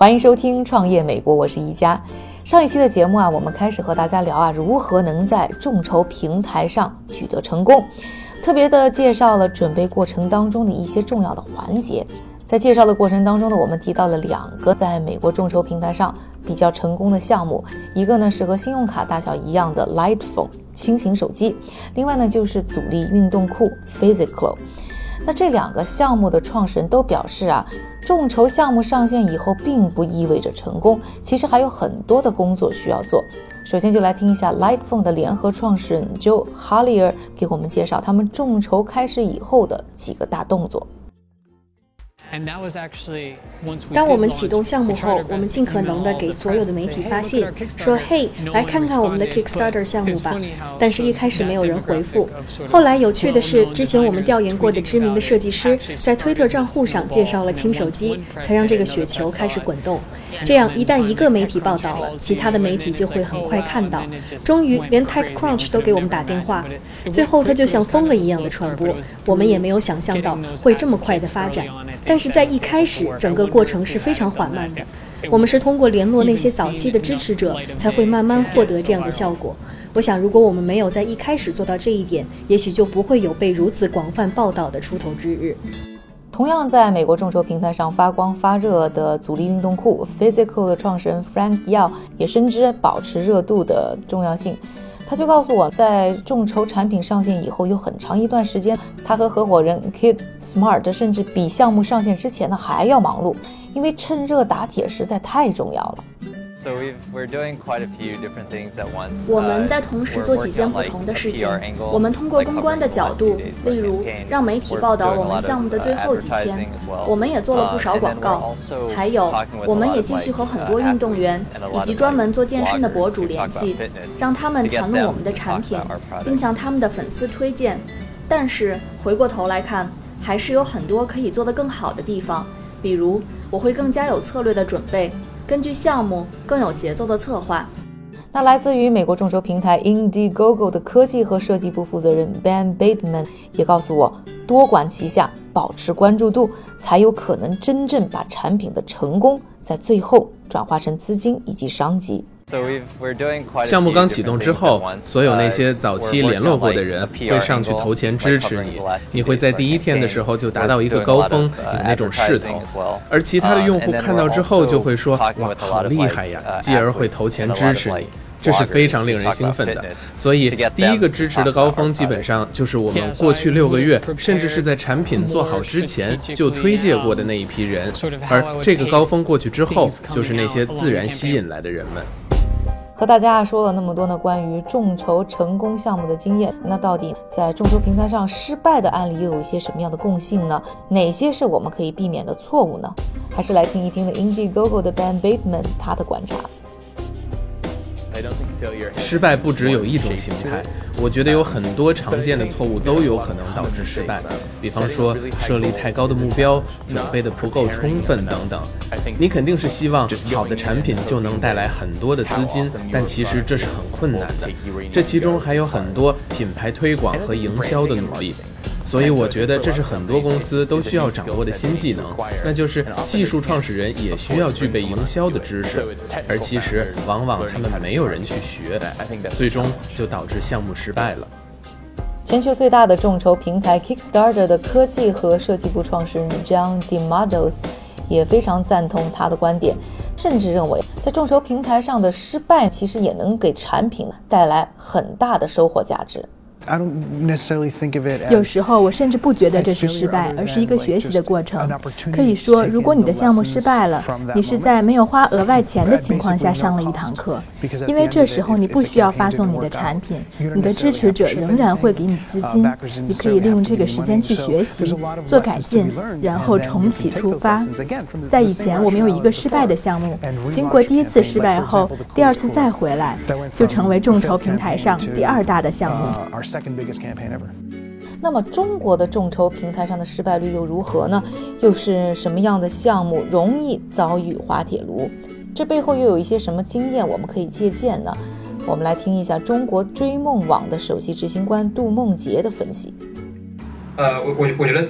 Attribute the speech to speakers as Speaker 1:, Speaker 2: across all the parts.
Speaker 1: 欢迎收听《创业美国》，我是一加。上一期的节目啊，我们开始和大家聊啊，如何能在众筹平台上取得成功，特别的介绍了准备过程当中的一些重要的环节。在介绍的过程当中呢，我们提到了两个在美国众筹平台上比较成功的项目，一个呢是和信用卡大小一样的 Light Phone 轻型手机，另外呢就是阻力运动裤 Physical。那这两个项目的创始人都表示啊，众筹项目上线以后并不意味着成功，其实还有很多的工作需要做。首先就来听一下 Lightphone 的联合创始人 Joe h a l l i e r 给我们介绍他们众筹开始以后的几个大动作。
Speaker 2: 当我们启动项目后，我们尽可能的给所有的媒体发信，说：“嘿，来看看我们的 Kickstarter 项目吧。”但是，一开始没有人回复。后来，有趣的是，之前我们调研过的知名的设计师在推特账户上介绍了轻手机，才让这个雪球开始滚动。这样，一旦一个媒体报道了，其他的媒体就会很快看到。终于，连 TechCrunch 都给我们打电话。最后，它就像疯了一样的传播。我们也没有想象到会这么快的发展。但是在一开始，整个过程是非常缓慢的。我们是通过联络那些早期的支持者，才会慢慢获得这样的效果。我想，如果我们没有在一开始做到这一点，也许就不会有被如此广泛报道的出头之日。
Speaker 1: 同样在美国众筹平台上发光发热的阻力运动裤 Physical 的创始人 Frank Yao 也深知保持热度的重要性。他就告诉我，在众筹产品上线以后，有很长一段时间，他和合伙人 Kid Smart 甚至比项目上线之前呢还要忙碌，因为趁热打铁实在太重要了。
Speaker 2: 我们在同时做几件不同的事情。我们通过公关的角度，例如让媒体报道我们项目的最后几天，我们也做了不少广告。还有，我们也继续和很多运动员以及专门做健身的博主联系，让他们谈论我们的产品，并向他们的粉丝推荐。但是回过头来看，还是有很多可以做得更好的地方。比如，我会更加有策略的准备。根据项目更有节奏的策划。
Speaker 1: 那来自于美国众筹平台 Indiegogo 的科技和设计部负责人 Ben Bateman 也告诉我，多管齐下，保持关注度，才有可能真正把产品的成功在最后转化成资金以及商机。
Speaker 3: 项目刚启动之后，所有那些早期联络过的人会上去投钱支持你，你会在第一天的时候就达到一个高峰，有那种势头。而其他的用户看到之后就会说：“哇，好厉害呀！”继而会投钱支持你，这是非常令人兴奋的。所以，第一个支持的高峰基本上就是我们过去六个月，甚至是在产品做好之前就推介过的那一批人。而这个高峰过去之后，就是那些自然吸引来的人们。
Speaker 1: 和大家说了那么多呢，关于众筹成功项目的经验，那到底在众筹平台上失败的案例又有一些什么样的共性呢？哪些是我们可以避免的错误呢？还是来听一听的 Indiegogo 的 Ben Bateman 他的观察。
Speaker 3: 失败不只有一种形态，我觉得有很多常见的错误都有可能导致失败。比方说设立太高的目标、准备的不够充分等等。你肯定是希望好的产品就能带来很多的资金，但其实这是很困难的。这其中还有很多品牌推广和营销的努力。所以我觉得这是很多公司都需要掌握的新技能，那就是技术创始人也需要具备营销的知识，而其实往往他们没有人去学，最终就导致项目失败了。
Speaker 1: 全球最大的众筹平台 Kickstarter 的科技和设计部创始人 John DeMados 也非常赞同他的观点，甚至认为在众筹平台上的失败其实也能给产品带来很大的收获价值。
Speaker 4: 有时候我甚至不觉得这是失败，而是一个学习的过程。可以说，如果你的项目失败了，你是在没有花额外钱的情况下上了一堂课，因为这时候你不需要发送你的产品，你的支持者仍然会给你资金，你可以利用这个时间去学习、做改进，然后重启出发。在以前，我们有一个失败的项目，经过第一次失败后，第二次再回来，就成为众筹平台上第二大的项目。
Speaker 1: 那么，中国的众筹平台上的失败率又如何呢？又是什么样的项目容易遭遇滑铁卢？这背后又有一些什么经验我们可以借鉴呢？我们来听一下中国追梦网的首席执行官杜梦杰的分析。
Speaker 5: 呃，我我我觉得。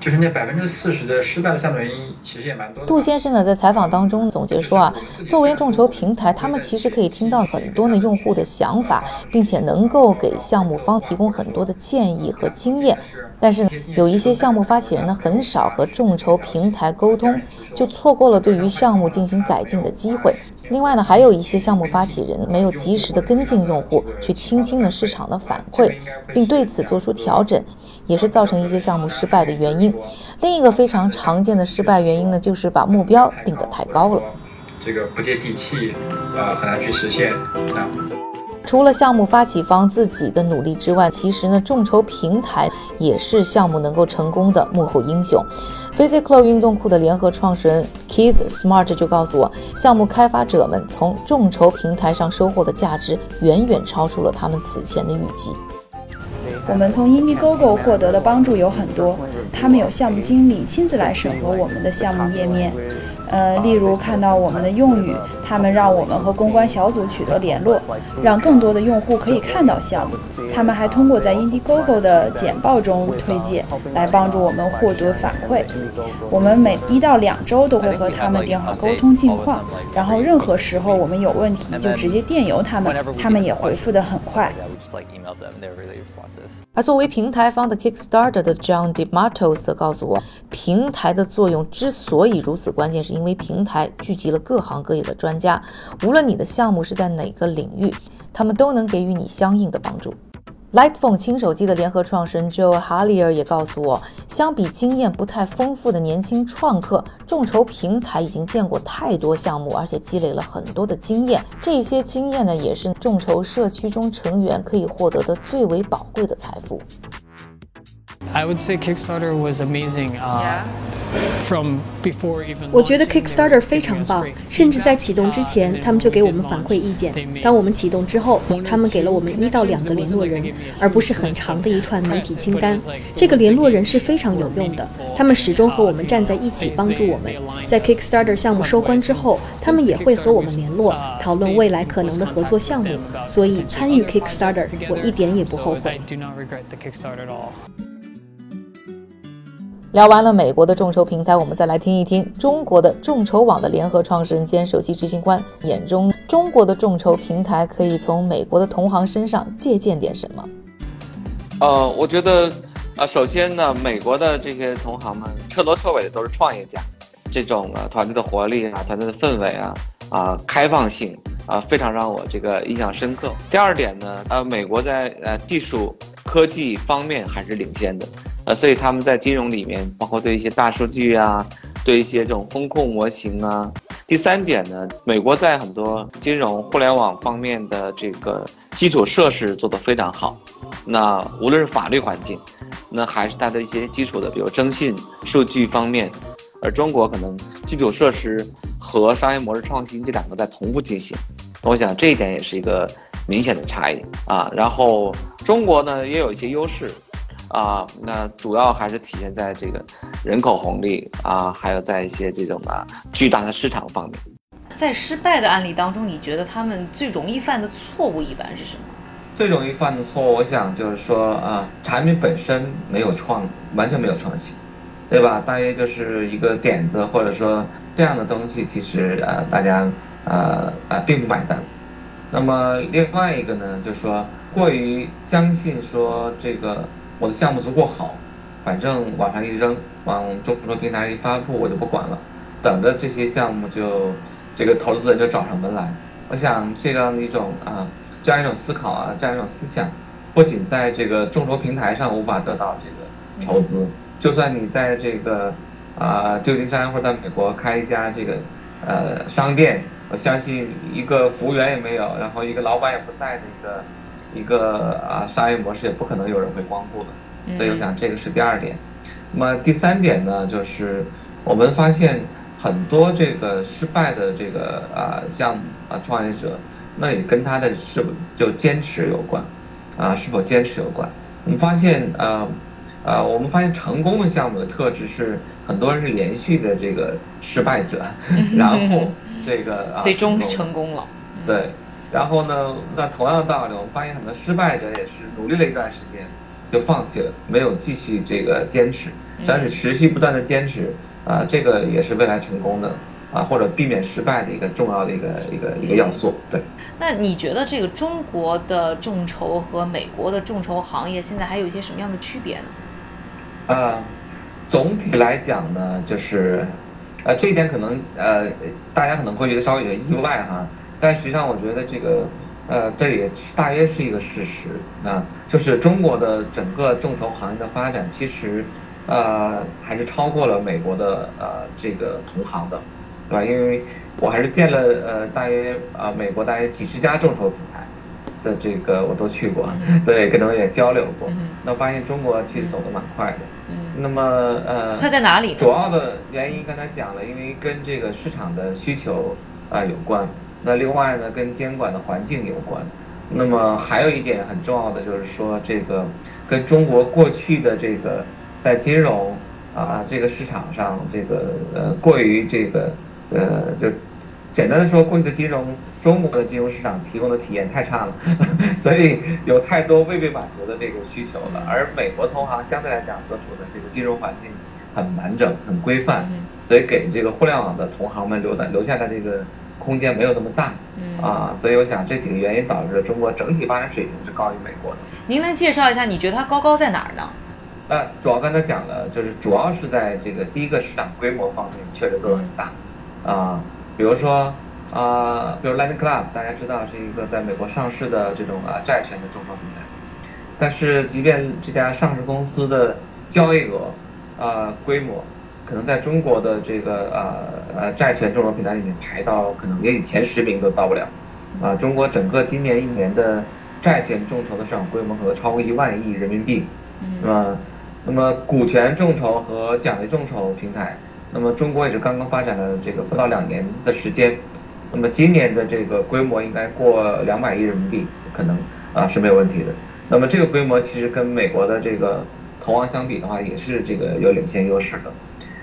Speaker 5: 就是那百分之四十的失败的项目原因，其实也蛮多。
Speaker 1: 杜先生呢，在采访当中总结说啊，作为众筹平台，他们其实可以听到很多的用户的想法，并且能够给项目方提供很多的建议和经验。但是有一些项目发起人呢，很少和众筹平台沟通，就错过了对于项目进行改进的机会。另外呢，还有一些项目发起人没有及时的跟进用户，去倾听了市场的反馈，并对此做出调整，也是造成一些项目失败的原因。另一个非常常见的失败原因呢，就是把目标定得太高了，
Speaker 5: 这个不接地气，呃，很难去实现啊。
Speaker 1: 除了项目发起方自己的努力之外，其实呢，众筹平台也是项目能够成功的幕后英雄。Physical 运动裤的联合创始人 Keith Smart 就告诉我，项目开发者们从众筹平台上收获的价值远远超出了他们此前的预计。
Speaker 6: 我们从 yini gogo 获得的帮助有很多，他们有项目经理亲自来审核我们的项目页面。呃，例如看到我们的用语，他们让我们和公关小组取得联络，让更多的用户可以看到项目。他们还通过在 Indiegogo 的简报中推荐，来帮助我们获得反馈。我们每一到两周都会和他们电话沟通近况，然后任何时候我们有问题就直接电邮他们，他们也回复得很快。
Speaker 1: 而作为平台方的 Kickstarter 的 John DeMattos 则告诉我，平台的作用之所以如此关键，是因为平台聚集了各行各业的专家，无论你的项目是在哪个领域，他们都能给予你相应的帮助。Lightphone 轻手机的联合创始人 Joe Hallier 也告诉我，相比经验不太丰富的年轻创客，众筹平台已经见过太多项目，而且积累了很多的经验。这些经验呢，也是众筹社区中成员可以获得的最为宝贵的财富。
Speaker 7: I would say Kickstarter was amazing. Uh,
Speaker 2: 我觉得 Kickstarter 非常棒，甚至在启动之前，他们就给我们反馈意见。当我们启动之后，他们给了我们一到两个联络人，而不是很长的一串媒体清单。这个联络人是非常有用的，他们始终和我们站在一起，帮助我们。在 Kickstarter 项目收官之后，他们也会和我们联络，讨论未来可能的合作项目。所以参与 Kickstarter，我一点也不后悔。
Speaker 1: 聊完了美国的众筹平台，我们再来听一听中国的众筹网的联合创始人兼首席执行官眼中，中国的众筹平台可以从美国的同行身上借鉴点什么？
Speaker 8: 呃，我觉得，呃，首先呢，美国的这些同行们彻头彻尾的都是创业家，这种呃团队的活力啊，团队的氛围啊，啊，开放性啊，非常让我这个印象深刻。第二点呢，呃，美国在呃技术科技方面还是领先的。呃，所以他们在金融里面，包括对一些大数据啊，对一些这种风控模型啊。第三点呢，美国在很多金融互联网方面的这个基础设施做得非常好。那无论是法律环境，那还是它的一些基础的，比如征信、数据方面。而中国可能基础设施和商业模式创新这两个在同步进行。我想这一点也是一个明显的差异啊。然后中国呢也有一些优势。啊，那主要还是体现在这个人口红利啊，还有在一些这种啊巨大的市场方面。
Speaker 1: 在失败的案例当中，你觉得他们最容易犯的错误一般是什么？
Speaker 5: 最容易犯的错误，我想就是说啊，产品本身没有创，完全没有创新，对吧？大约就是一个点子，或者说这样的东西，其实呃大家呃呃并不买单。那么另外一个呢，就是说过于相信说这个。我的项目足够好，反正往上一扔，往众筹平台一发布，我就不管了，等着这些项目就这个投资人就找上门来。我想这样一种啊，这样一种思考啊，这样一种思想，不仅在这个众筹平台上无法得到这个筹资，就算你在这个啊旧金山或者在美国开一家这个呃商店，我相信一个服务员也没有，然后一个老板也不在的一个一个啊商业模式，也不可能有人会光顾的。所以我想这个是第二点。那么第三点呢，就是我们发现很多这个失败的这个啊项目啊创业者，那也跟他的是否就坚持有关，啊是否坚持有关。我们发现呃呃我们发现成功的项目的特质是很多人是连续的这个失败者，然后这个
Speaker 1: 最终成功了。
Speaker 5: 对，然后呢，那同样的道理，我们发现很多失败者也是努力了一段时间就放弃了，没有继续这个坚持。但是持续不断的坚持啊，这个也是未来成功的啊，或者避免失败的一个重要的一个一个一个要素。对。
Speaker 1: 那你觉得这个中国的众筹和美国的众筹行业现在还有一些什么样的区别呢？
Speaker 5: 呃，总体来讲呢，就是呃这一点可能呃大家可能会觉得稍微有点意外哈，但实际上我觉得这个呃这也大约是一个事实啊，就是中国的整个众筹行业的发展其实。呃，还是超过了美国的呃这个同行的，对吧？因为我还是见了呃大约啊美国大约几十家众筹平台的这个我都去过，对，跟他们也交流过。那发现中国其实走得蛮快的。那么呃，
Speaker 1: 快在哪里？
Speaker 5: 主要的原因刚才讲了，因为跟这个市场的需求啊有关。那另外呢，跟监管的环境有关。那么还有一点很重要的就是说，这个跟中国过去的这个。在金融啊这个市场上，这个呃过于这个呃就简单的说，过去的金融中国的金融市场提供的体验太差了，所以有太多未被满足的这个需求了。而美国同行相对来讲所处的这个金融环境很完整、很规范，所以给这个互联网的同行们留的留下的这个空间没有那么大啊。所以我想这几个原因导致了中国整体发展水平是高于美国的。
Speaker 1: 您能介绍一下，你觉得它高高在哪儿呢？
Speaker 5: 那主要刚才讲了，就是主要是在这个第一个市场规模方面确实做得很大，啊，比如说啊，比如 Lending Club，大家知道是一个在美国上市的这种啊债权的众筹平台，但是即便这家上市公司的交易额啊规模，可能在中国的这个啊呃债权众筹平台里面排到可能连前十名都到不了，啊，中国整个今年一年的债权众筹的市场规模可能超过一万亿人民币，那么？那么股权众筹和奖励众筹平台，那么中国也是刚刚发展了这个不到两年的时间，那么今年的这个规模应该过两百亿人民币，可能啊是没有问题的。那么这个规模其实跟美国的这个投行相比的话，也是这个有领先优势的。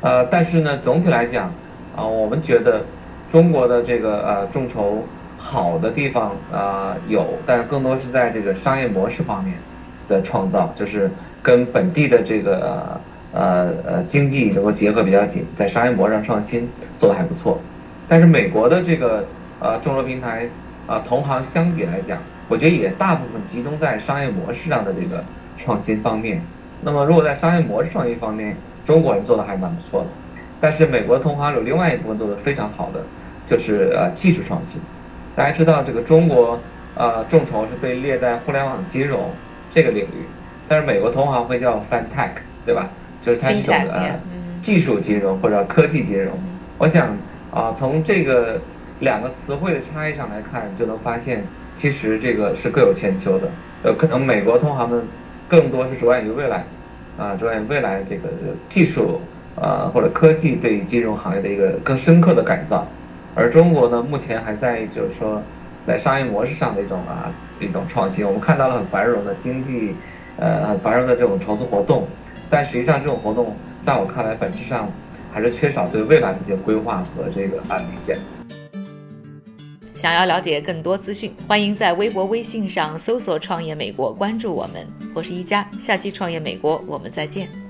Speaker 5: 呃，但是呢，总体来讲啊，我们觉得中国的这个呃众筹好的地方啊有，但是更多是在这个商业模式方面的创造，就是。跟本地的这个呃呃经济能够结合比较紧，在商业模式上创新做的还不错，但是美国的这个呃众筹平台啊同行相比来讲，我觉得也大部分集中在商业模式上的这个创新方面。那么如果在商业模式创新方面，中国人做的还蛮不错的，但是美国同行有另外一部分做的非常好的，就是呃技术创新。大家知道这个中国呃众筹是被列在互联网金融这个领域。但是美国同行会叫 FinTech，对吧？就是它一种呃技术金融或者科技金融。我想啊，从这个两个词汇的差异上来看，就能发现其实这个是各有千秋的。呃，可能美国同行们更多是着眼于未来，啊，着眼于未来这个技术啊或者科技对于金融行业的一个更深刻的改造。而中国呢，目前还在就是说在商业模式上的一种啊一种创新。我们看到了很繁荣的经济。呃，很繁荣的这种筹资活动，但实际上这种活动在我看来，本质上还是缺少对未来的一些规划和这个啊理解。
Speaker 1: 想要了解更多资讯，欢迎在微博、微信上搜索“创业美国”，关注我们。我是一加，下期《创业美国》，我们再见。